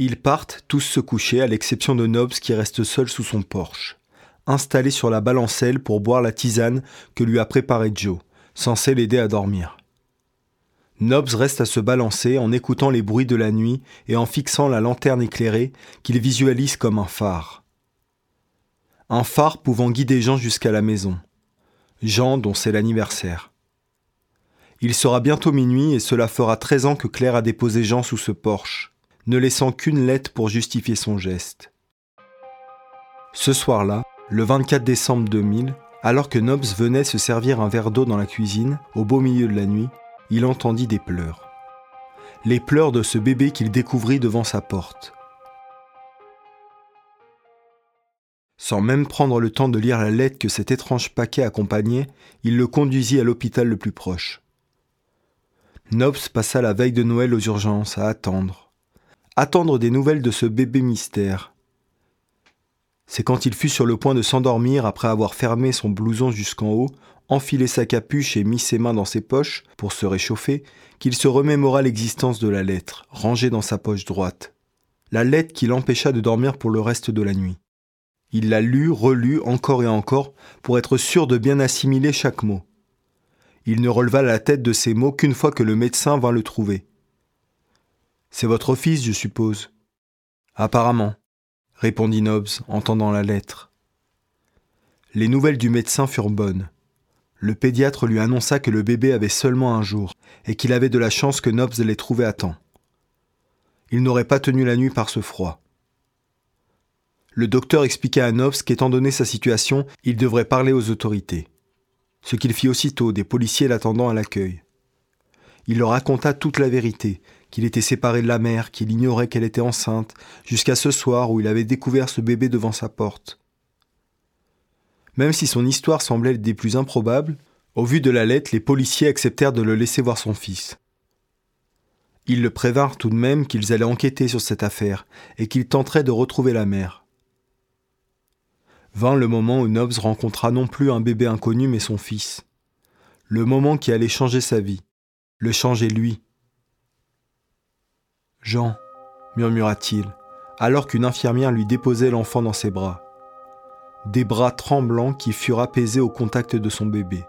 Ils partent tous se coucher, à l'exception de Nobs qui reste seul sous son porche, installé sur la balancelle pour boire la tisane que lui a préparée Joe, censée l'aider à dormir. Nobs reste à se balancer en écoutant les bruits de la nuit et en fixant la lanterne éclairée qu'il visualise comme un phare. Un phare pouvant guider Jean jusqu'à la maison. Jean dont c'est l'anniversaire. Il sera bientôt minuit et cela fera 13 ans que Claire a déposé Jean sous ce porche, ne laissant qu'une lettre pour justifier son geste. Ce soir-là, le 24 décembre 2000, alors que Nobs venait se servir un verre d'eau dans la cuisine, au beau milieu de la nuit, il entendit des pleurs. Les pleurs de ce bébé qu'il découvrit devant sa porte. Sans même prendre le temps de lire la lettre que cet étrange paquet accompagnait, il le conduisit à l'hôpital le plus proche. Nobs passa la veille de Noël aux urgences à attendre. Attendre des nouvelles de ce bébé mystère. C'est quand il fut sur le point de s'endormir après avoir fermé son blouson jusqu'en haut, enfilé sa capuche et mis ses mains dans ses poches pour se réchauffer, qu'il se remémora l'existence de la lettre, rangée dans sa poche droite. La lettre qui l'empêcha de dormir pour le reste de la nuit. Il la lut, relut encore et encore pour être sûr de bien assimiler chaque mot. Il ne releva la tête de ces mots qu'une fois que le médecin vint le trouver. C'est votre fils, je suppose. Apparemment, répondit Nobbs, entendant la lettre. Les nouvelles du médecin furent bonnes. Le pédiatre lui annonça que le bébé avait seulement un jour, et qu'il avait de la chance que Nobbs l'ait trouvé à temps. Il n'aurait pas tenu la nuit par ce froid. Le docteur expliqua à Nobbs qu'étant donné sa situation, il devrait parler aux autorités ce qu'il fit aussitôt, des policiers l'attendant à l'accueil. Il leur raconta toute la vérité, qu'il était séparé de la mère, qu'il ignorait qu'elle était enceinte, jusqu'à ce soir où il avait découvert ce bébé devant sa porte. Même si son histoire semblait des plus improbables, au vu de la lettre, les policiers acceptèrent de le laisser voir son fils. Ils le prévinrent tout de même qu'ils allaient enquêter sur cette affaire et qu'ils tenteraient de retrouver la mère vint le moment où Nobbs rencontra non plus un bébé inconnu mais son fils. Le moment qui allait changer sa vie, le changer lui. Jean, murmura-t-il, alors qu'une infirmière lui déposait l'enfant dans ses bras. Des bras tremblants qui furent apaisés au contact de son bébé.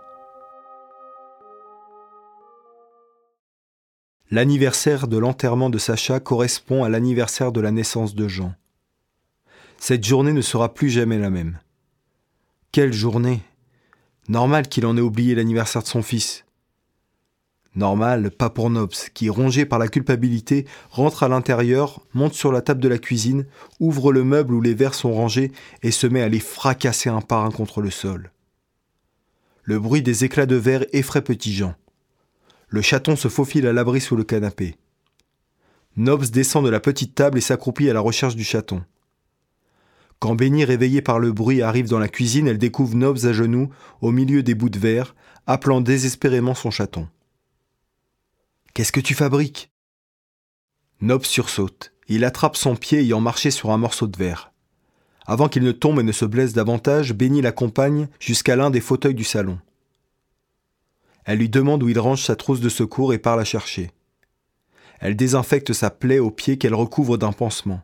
L'anniversaire de l'enterrement de Sacha correspond à l'anniversaire de la naissance de Jean. Cette journée ne sera plus jamais la même. Quelle journée Normal qu'il en ait oublié l'anniversaire de son fils. Normal, pas pour Nobs, qui, rongé par la culpabilité, rentre à l'intérieur, monte sur la table de la cuisine, ouvre le meuble où les verres sont rangés et se met à les fracasser un par un contre le sol. Le bruit des éclats de verre effraie Petit Jean. Le chaton se faufile à l'abri sous le canapé. Nobs descend de la petite table et s'accroupit à la recherche du chaton. Quand Benny, réveillée par le bruit, arrive dans la cuisine, elle découvre Nobs à genoux, au milieu des bouts de verre, appelant désespérément son chaton. Qu'est-ce que tu fabriques? Nobs sursaute. Il attrape son pied ayant marché sur un morceau de verre. Avant qu'il ne tombe et ne se blesse davantage, Benny l'accompagne jusqu'à l'un des fauteuils du salon. Elle lui demande où il range sa trousse de secours et part la chercher. Elle désinfecte sa plaie au pied qu'elle recouvre d'un pansement.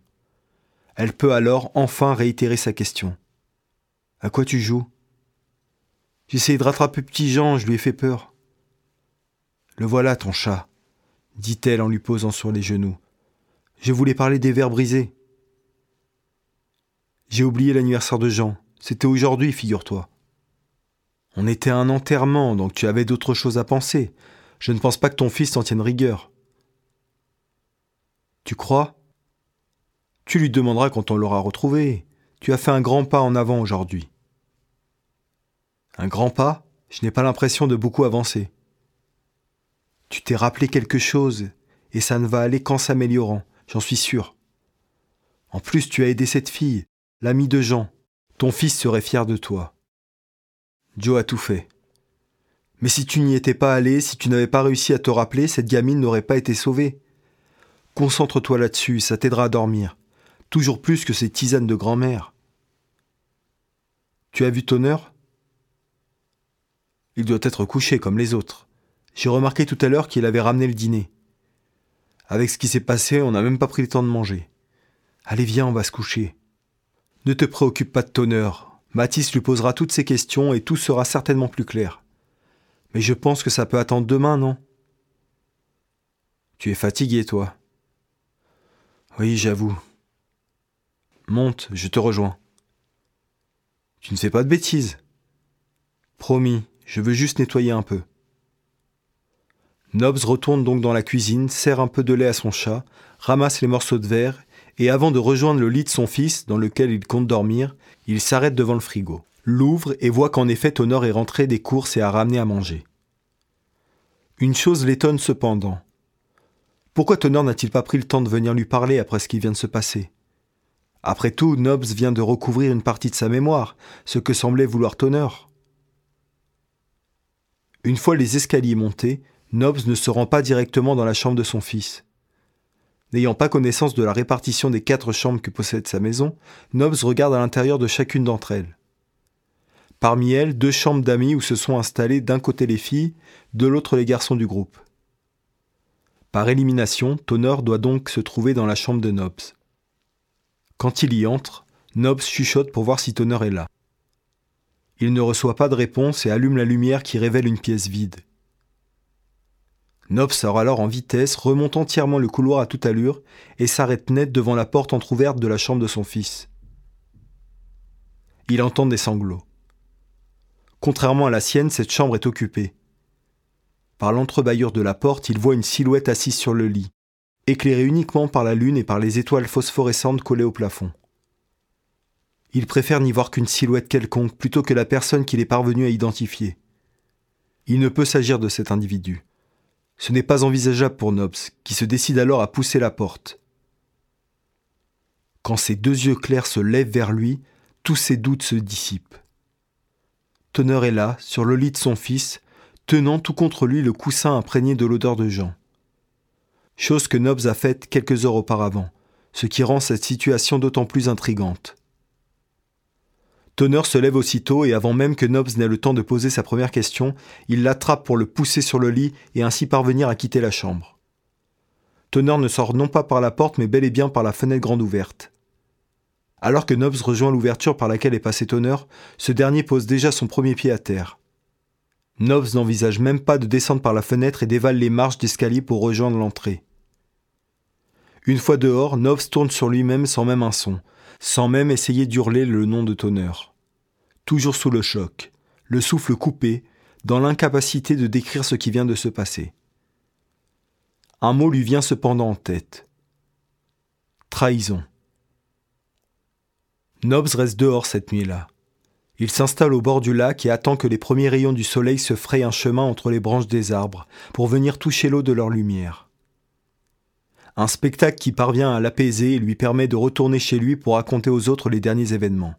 Elle peut alors enfin réitérer sa question. À quoi tu joues? J'essaye de rattraper petit Jean, je lui ai fait peur. Le voilà, ton chat, dit-elle en lui posant sur les genoux. Je voulais parler des verres brisés. J'ai oublié l'anniversaire de Jean. C'était aujourd'hui, figure-toi. On était à un enterrement, donc tu avais d'autres choses à penser. Je ne pense pas que ton fils t'en tienne rigueur. Tu crois? Tu lui demanderas quand on l'aura retrouvé. Tu as fait un grand pas en avant aujourd'hui. Un grand pas? Je n'ai pas l'impression de beaucoup avancer. Tu t'es rappelé quelque chose, et ça ne va aller qu'en s'améliorant, j'en suis sûr. En plus, tu as aidé cette fille, l'amie de Jean. Ton fils serait fier de toi. Joe a tout fait. Mais si tu n'y étais pas allé, si tu n'avais pas réussi à te rappeler, cette gamine n'aurait pas été sauvée. Concentre-toi là-dessus, ça t'aidera à dormir toujours plus que ces tisanes de grand-mère. Tu as vu ton heure? Il doit être couché comme les autres. J'ai remarqué tout à l'heure qu'il avait ramené le dîner. Avec ce qui s'est passé, on n'a même pas pris le temps de manger. Allez, viens, on va se coucher. Ne te préoccupe pas de Tonnerre. Mathis lui posera toutes ces questions et tout sera certainement plus clair. Mais je pense que ça peut attendre demain, non? Tu es fatigué, toi? Oui, j'avoue. Monte, je te rejoins. Tu ne fais pas de bêtises. Promis, je veux juste nettoyer un peu. Nobs retourne donc dans la cuisine, sert un peu de lait à son chat, ramasse les morceaux de verre, et avant de rejoindre le lit de son fils, dans lequel il compte dormir, il s'arrête devant le frigo, l'ouvre et voit qu'en effet Tonor est rentré des courses et a ramené à manger. Une chose l'étonne cependant. Pourquoi Tonor n'a-t-il pas pris le temps de venir lui parler après ce qui vient de se passer? Après tout, Nobs vient de recouvrir une partie de sa mémoire, ce que semblait vouloir Tonner. Une fois les escaliers montés, Nobs ne se rend pas directement dans la chambre de son fils. N'ayant pas connaissance de la répartition des quatre chambres que possède sa maison, Nobs regarde à l'intérieur de chacune d'entre elles. Parmi elles, deux chambres d'amis où se sont installés d'un côté les filles, de l'autre les garçons du groupe. Par élimination, Tonner doit donc se trouver dans la chambre de Nobs. Quand il y entre, Nobs chuchote pour voir si Tonner est là. Il ne reçoit pas de réponse et allume la lumière qui révèle une pièce vide. Nobs sort alors en vitesse, remonte entièrement le couloir à toute allure et s'arrête net devant la porte entr'ouverte de la chambre de son fils. Il entend des sanglots. Contrairement à la sienne, cette chambre est occupée. Par l'entrebâillure de la porte, il voit une silhouette assise sur le lit éclairé uniquement par la lune et par les étoiles phosphorescentes collées au plafond. Il préfère n'y voir qu'une silhouette quelconque plutôt que la personne qu'il est parvenu à identifier. Il ne peut s'agir de cet individu. Ce n'est pas envisageable pour Nobs, qui se décide alors à pousser la porte. Quand ses deux yeux clairs se lèvent vers lui, tous ses doutes se dissipent. Tonner est là, sur le lit de son fils, tenant tout contre lui le coussin imprégné de l'odeur de Jean chose que Nobs a faite quelques heures auparavant, ce qui rend cette situation d'autant plus intrigante. Tonner se lève aussitôt et avant même que Nobs n'ait le temps de poser sa première question, il l'attrape pour le pousser sur le lit et ainsi parvenir à quitter la chambre. Tonner ne sort non pas par la porte mais bel et bien par la fenêtre grande ouverte. Alors que Nobs rejoint l'ouverture par laquelle est passé Tonner, ce dernier pose déjà son premier pied à terre. Nobs n'envisage même pas de descendre par la fenêtre et dévale les marches d'escalier pour rejoindre l'entrée. Une fois dehors, Nobs tourne sur lui-même sans même un son, sans même essayer d'hurler le nom de Tonneur. Toujours sous le choc, le souffle coupé, dans l'incapacité de décrire ce qui vient de se passer. Un mot lui vient cependant en tête. Trahison. Nobs reste dehors cette nuit-là. Il s'installe au bord du lac et attend que les premiers rayons du soleil se frayent un chemin entre les branches des arbres pour venir toucher l'eau de leur lumière. Un spectacle qui parvient à l'apaiser et lui permet de retourner chez lui pour raconter aux autres les derniers événements.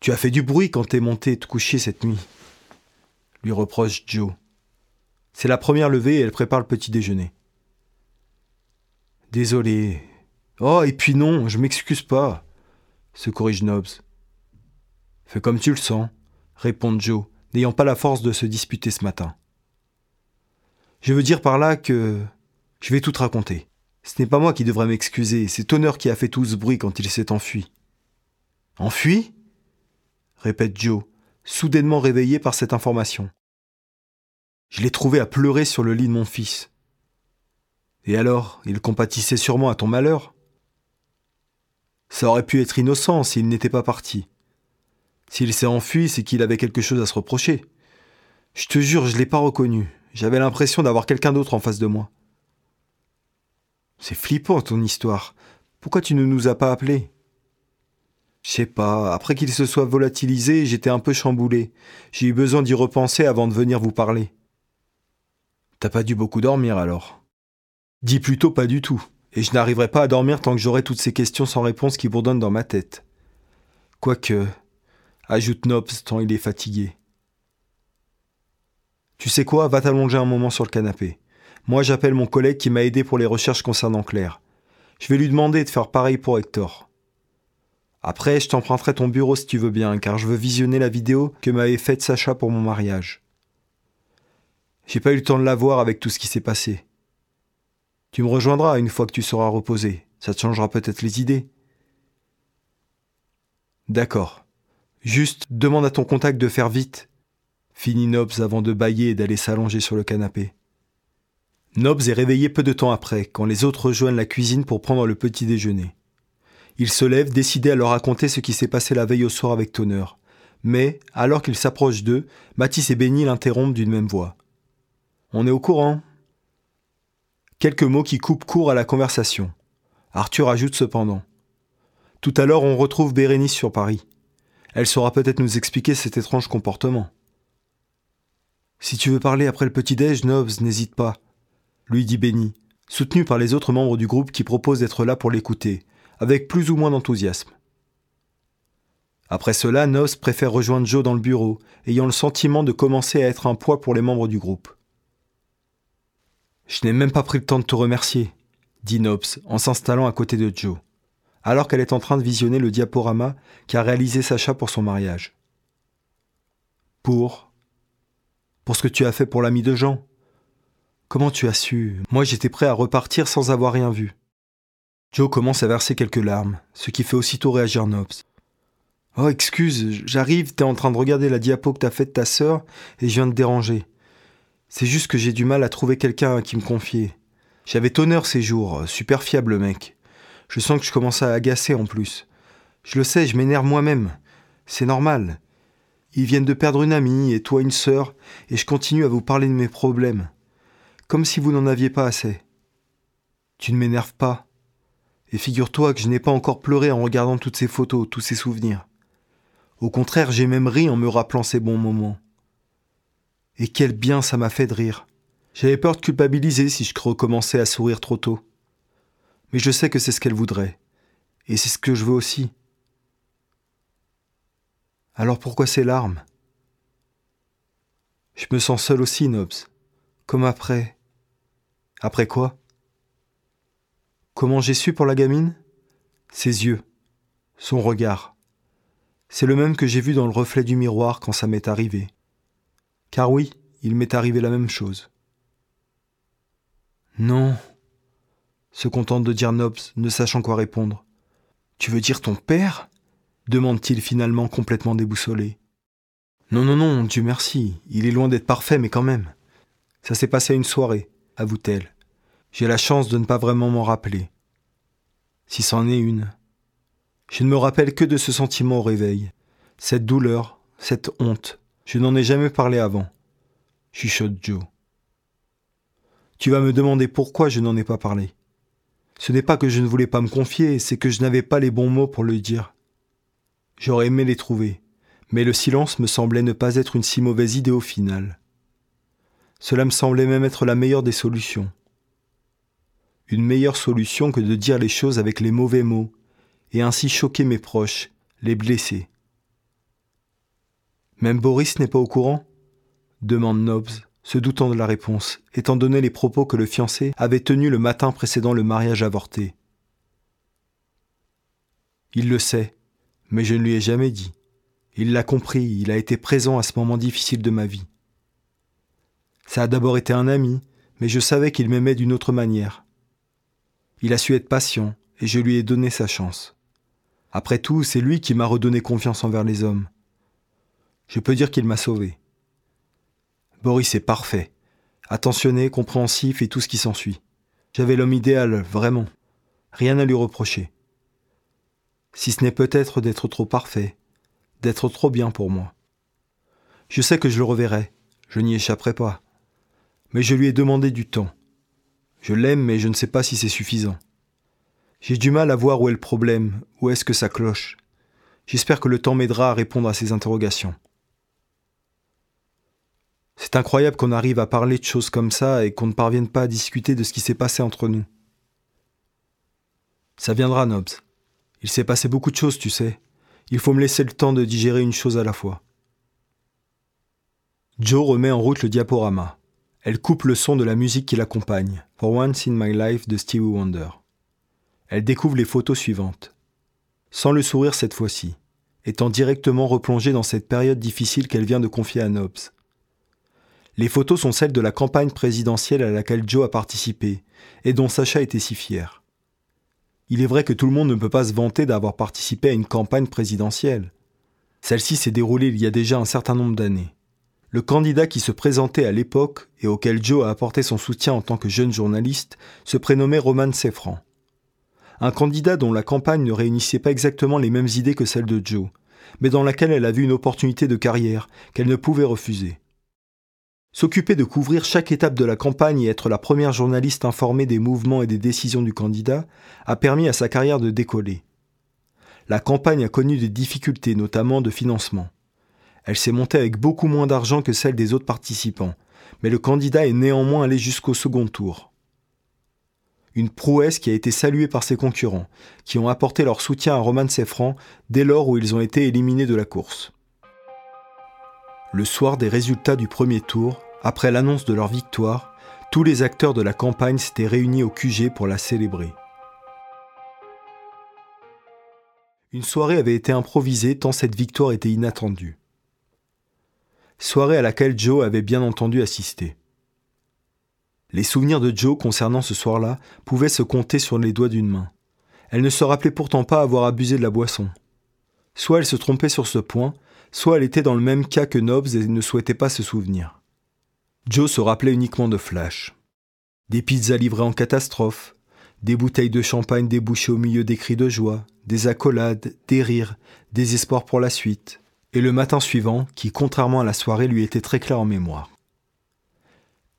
Tu as fait du bruit quand t'es monté te coucher cette nuit, lui reproche Joe. C'est la première levée et elle prépare le petit déjeuner. Désolé. Oh, et puis non, je m'excuse pas se corrige Nobs. Fais comme tu le sens, répond Joe, n'ayant pas la force de se disputer ce matin. Je veux dire par là que je vais tout te raconter. Ce n'est pas moi qui devrais m'excuser, c'est Tonner qui a fait tout ce bruit quand il s'est enfui. Enfui? répète Joe, soudainement réveillé par cette information. Je l'ai trouvé à pleurer sur le lit de mon fils. Et alors, il compatissait sûrement à ton malheur? Ça aurait pu être innocent s'il n'était pas parti. S'il s'est enfui, c'est qu'il avait quelque chose à se reprocher. Je te jure, je l'ai pas reconnu. J'avais l'impression d'avoir quelqu'un d'autre en face de moi. C'est flippant ton histoire. Pourquoi tu ne nous as pas appelés? Je sais pas, après qu'il se soit volatilisé, j'étais un peu chamboulé. J'ai eu besoin d'y repenser avant de venir vous parler. T'as pas dû beaucoup dormir alors Dis plutôt pas du tout et je n'arriverai pas à dormir tant que j'aurai toutes ces questions sans réponse qui bourdonnent dans ma tête. Quoique, ajoute Nobs tant il est fatigué. Tu sais quoi, va t'allonger un moment sur le canapé. Moi j'appelle mon collègue qui m'a aidé pour les recherches concernant Claire. Je vais lui demander de faire pareil pour Hector. Après, je t'emprunterai ton bureau si tu veux bien, car je veux visionner la vidéo que m'avait faite Sacha pour mon mariage. J'ai pas eu le temps de la voir avec tout ce qui s'est passé. Tu me rejoindras une fois que tu seras reposé. Ça te changera peut-être les idées. D'accord. Juste demande à ton contact de faire vite. Finit Nobs avant de bailler et d'aller s'allonger sur le canapé. Nobs est réveillé peu de temps après, quand les autres rejoignent la cuisine pour prendre le petit déjeuner. Il se lève, décidé à leur raconter ce qui s'est passé la veille au soir avec Toner. Mais, alors qu'il s'approche d'eux, Mathis et Benny l'interrompent d'une même voix. On est au courant. Quelques mots qui coupent court à la conversation. Arthur ajoute cependant. Tout à l'heure, on retrouve Bérénice sur Paris. Elle saura peut-être nous expliquer cet étrange comportement. Si tu veux parler après le petit-déj, Nobs, n'hésite pas lui dit Benny, soutenu par les autres membres du groupe qui proposent d'être là pour l'écouter, avec plus ou moins d'enthousiasme. Après cela, Nos préfère rejoindre Joe dans le bureau, ayant le sentiment de commencer à être un poids pour les membres du groupe. Je n'ai même pas pris le temps de te remercier, dit Nobs en s'installant à côté de Joe, alors qu'elle est en train de visionner le diaporama qu'a réalisé Sacha pour son mariage. Pour Pour ce que tu as fait pour l'ami de Jean, Comment tu as su? Moi j'étais prêt à repartir sans avoir rien vu. Joe commence à verser quelques larmes, ce qui fait aussitôt réagir Nobs. Oh, excuse, j'arrive, t'es en train de regarder la diapo que t'as faite de ta sœur et je viens de déranger. C'est juste que j'ai du mal à trouver quelqu'un à qui me confier. J'avais tonneur ces jours, super fiable mec. Je sens que je commence à agacer en plus. Je le sais, je m'énerve moi-même. C'est normal. Ils viennent de perdre une amie et toi une sœur, et je continue à vous parler de mes problèmes comme si vous n'en aviez pas assez. Tu ne m'énerves pas. Et figure-toi que je n'ai pas encore pleuré en regardant toutes ces photos, tous ces souvenirs. Au contraire, j'ai même ri en me rappelant ces bons moments. Et quel bien ça m'a fait de rire. J'avais peur de culpabiliser si je recommençais à sourire trop tôt. Mais je sais que c'est ce qu'elle voudrait. Et c'est ce que je veux aussi. Alors pourquoi ces larmes? Je me sens seul aussi, Nobs. Comme après. Après quoi? Comment j'ai su pour la gamine? Ses yeux, son regard. C'est le même que j'ai vu dans le reflet du miroir quand ça m'est arrivé. Car oui, il m'est arrivé la même chose. Non, se contente de dire Nobs, ne sachant quoi répondre. Tu veux dire ton père? demande-t-il finalement complètement déboussolé. Non, non, non, Dieu merci, il est loin d'être parfait, mais quand même. Ça s'est passé à une soirée, avoue-t-elle. J'ai la chance de ne pas vraiment m'en rappeler. Si c'en est une. Je ne me rappelle que de ce sentiment au réveil. Cette douleur, cette honte. Je n'en ai jamais parlé avant. Chuchote Joe. Tu vas me demander pourquoi je n'en ai pas parlé. Ce n'est pas que je ne voulais pas me confier, c'est que je n'avais pas les bons mots pour le dire. J'aurais aimé les trouver, mais le silence me semblait ne pas être une si mauvaise idée au final. Cela me semblait même être la meilleure des solutions. Une meilleure solution que de dire les choses avec les mauvais mots, et ainsi choquer mes proches, les blesser. Même Boris n'est pas au courant? demande Nobs, se doutant de la réponse, étant donné les propos que le fiancé avait tenus le matin précédant le mariage avorté. Il le sait, mais je ne lui ai jamais dit. Il l'a compris, il a été présent à ce moment difficile de ma vie. Ça a d'abord été un ami, mais je savais qu'il m'aimait d'une autre manière. Il a su être patient, et je lui ai donné sa chance. Après tout, c'est lui qui m'a redonné confiance envers les hommes. Je peux dire qu'il m'a sauvé. Boris est parfait, attentionné, compréhensif et tout ce qui s'ensuit. J'avais l'homme idéal, vraiment. Rien à lui reprocher. Si ce n'est peut-être d'être trop parfait, d'être trop bien pour moi. Je sais que je le reverrai, je n'y échapperai pas mais je lui ai demandé du temps. Je l'aime, mais je ne sais pas si c'est suffisant. J'ai du mal à voir où est le problème, où est-ce que ça cloche. J'espère que le temps m'aidera à répondre à ces interrogations. C'est incroyable qu'on arrive à parler de choses comme ça et qu'on ne parvienne pas à discuter de ce qui s'est passé entre nous. Ça viendra, Nobs. Il s'est passé beaucoup de choses, tu sais. Il faut me laisser le temps de digérer une chose à la fois. Joe remet en route le diaporama. Elle coupe le son de la musique qui l'accompagne, For Once in My Life de Stevie Wonder. Elle découvre les photos suivantes. Sans le sourire cette fois-ci, étant directement replongée dans cette période difficile qu'elle vient de confier à Nobs. Les photos sont celles de la campagne présidentielle à laquelle Joe a participé et dont Sacha était si fier. Il est vrai que tout le monde ne peut pas se vanter d'avoir participé à une campagne présidentielle. Celle-ci s'est déroulée il y a déjà un certain nombre d'années. Le candidat qui se présentait à l'époque et auquel Joe a apporté son soutien en tant que jeune journaliste se prénommait Roman Seffran. Un candidat dont la campagne ne réunissait pas exactement les mêmes idées que celle de Joe, mais dans laquelle elle a vu une opportunité de carrière qu'elle ne pouvait refuser. S'occuper de couvrir chaque étape de la campagne et être la première journaliste informée des mouvements et des décisions du candidat a permis à sa carrière de décoller la campagne a connu des difficultés, notamment de financement. Elle s'est montée avec beaucoup moins d'argent que celle des autres participants, mais le candidat est néanmoins allé jusqu'au second tour. Une prouesse qui a été saluée par ses concurrents, qui ont apporté leur soutien à Roman Seffran dès lors où ils ont été éliminés de la course. Le soir des résultats du premier tour, après l'annonce de leur victoire, tous les acteurs de la campagne s'étaient réunis au QG pour la célébrer. Une soirée avait été improvisée tant cette victoire était inattendue. Soirée à laquelle Joe avait bien entendu assister. Les souvenirs de Joe concernant ce soir-là pouvaient se compter sur les doigts d'une main. Elle ne se rappelait pourtant pas avoir abusé de la boisson. Soit elle se trompait sur ce point, soit elle était dans le même cas que Nobbs et ne souhaitait pas se souvenir. Joe se rappelait uniquement de Flash. Des pizzas livrées en catastrophe, des bouteilles de champagne débouchées au milieu des cris de joie, des accolades, des rires, des espoirs pour la suite, et le matin suivant, qui, contrairement à la soirée, lui était très clair en mémoire.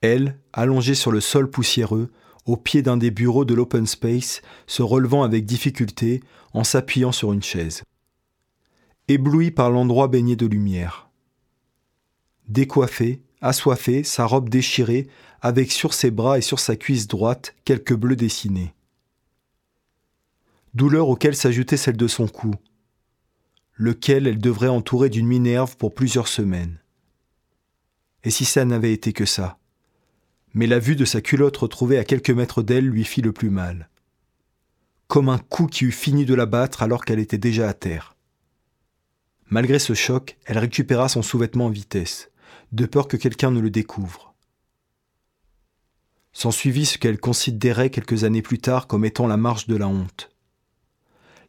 Elle, allongée sur le sol poussiéreux, au pied d'un des bureaux de l'open space, se relevant avec difficulté, en s'appuyant sur une chaise. Éblouie par l'endroit baigné de lumière. Décoiffée, assoiffée, sa robe déchirée, avec sur ses bras et sur sa cuisse droite quelques bleus dessinés douleur auquel s'ajoutait celle de son cou, lequel elle devrait entourer d'une minerve pour plusieurs semaines. Et si ça n'avait été que ça? Mais la vue de sa culotte retrouvée à quelques mètres d'elle lui fit le plus mal. Comme un coup qui eût fini de la battre alors qu'elle était déjà à terre. Malgré ce choc, elle récupéra son sous-vêtement en vitesse, de peur que quelqu'un ne le découvre. S'ensuivit ce qu'elle considérait quelques années plus tard comme étant la marche de la honte.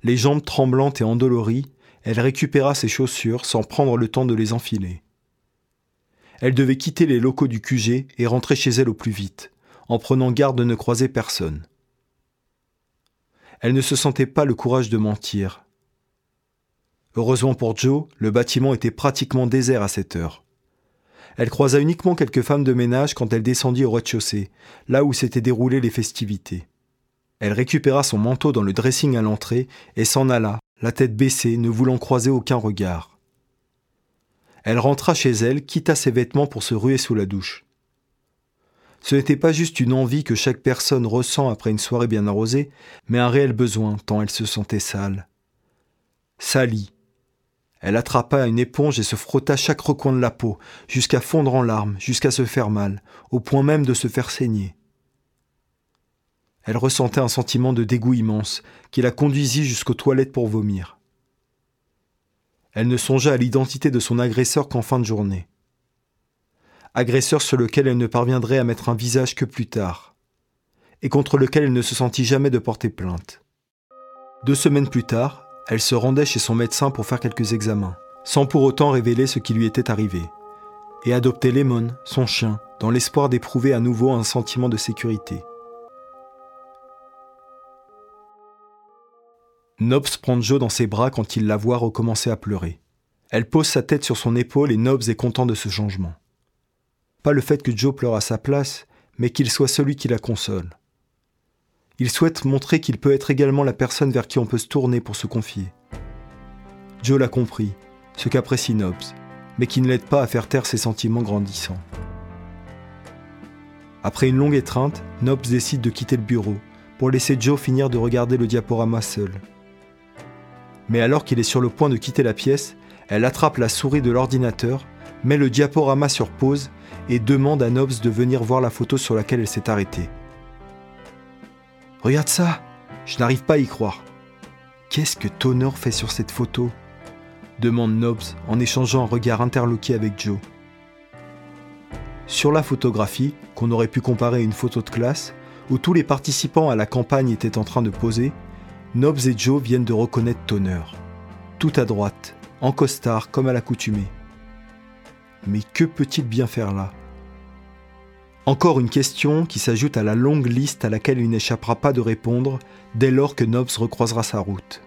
Les jambes tremblantes et endolories, elle récupéra ses chaussures sans prendre le temps de les enfiler. Elle devait quitter les locaux du QG et rentrer chez elle au plus vite, en prenant garde de ne croiser personne. Elle ne se sentait pas le courage de mentir. Heureusement pour Joe, le bâtiment était pratiquement désert à cette heure. Elle croisa uniquement quelques femmes de ménage quand elle descendit au rez-de-chaussée, là où s'étaient déroulées les festivités. Elle récupéra son manteau dans le dressing à l'entrée et s'en alla, la tête baissée, ne voulant croiser aucun regard. Elle rentra chez elle, quitta ses vêtements pour se ruer sous la douche. Ce n'était pas juste une envie que chaque personne ressent après une soirée bien arrosée, mais un réel besoin, tant elle se sentait sale. Salie. Elle attrapa une éponge et se frotta chaque recoin de la peau, jusqu'à fondre en larmes, jusqu'à se faire mal, au point même de se faire saigner. Elle ressentait un sentiment de dégoût immense qui la conduisit jusqu'aux toilettes pour vomir. Elle ne songea à l'identité de son agresseur qu'en fin de journée. Agresseur sur lequel elle ne parviendrait à mettre un visage que plus tard, et contre lequel elle ne se sentit jamais de porter plainte. Deux semaines plus tard, elle se rendait chez son médecin pour faire quelques examens, sans pour autant révéler ce qui lui était arrivé, et adopter Lemon, son chien, dans l'espoir d'éprouver à nouveau un sentiment de sécurité. Nobs prend Joe dans ses bras quand il la voit recommencer à pleurer. Elle pose sa tête sur son épaule et Nobs est content de ce changement. Pas le fait que Joe pleure à sa place, mais qu'il soit celui qui la console. Il souhaite montrer qu'il peut être également la personne vers qui on peut se tourner pour se confier. Joe l'a compris, ce qu'apprécie Nobs, mais qui ne l'aide pas à faire taire ses sentiments grandissants. Après une longue étreinte, Nobs décide de quitter le bureau pour laisser Joe finir de regarder le diaporama seul mais alors qu'il est sur le point de quitter la pièce, elle attrape la souris de l'ordinateur, met le diaporama sur pause et demande à Nobs de venir voir la photo sur laquelle elle s'est arrêtée. Regarde ça Je n'arrive pas à y croire. Qu'est-ce que Tonor fait sur cette photo? demande Nobs en échangeant un regard interloqué avec Joe. Sur la photographie, qu'on aurait pu comparer à une photo de classe, où tous les participants à la campagne étaient en train de poser, Nobs et Joe viennent de reconnaître Toner. Tout à droite, en costard comme à l'accoutumée. Mais que peut-il bien faire là? Encore une question qui s'ajoute à la longue liste à laquelle il n'échappera pas de répondre dès lors que Nobs recroisera sa route.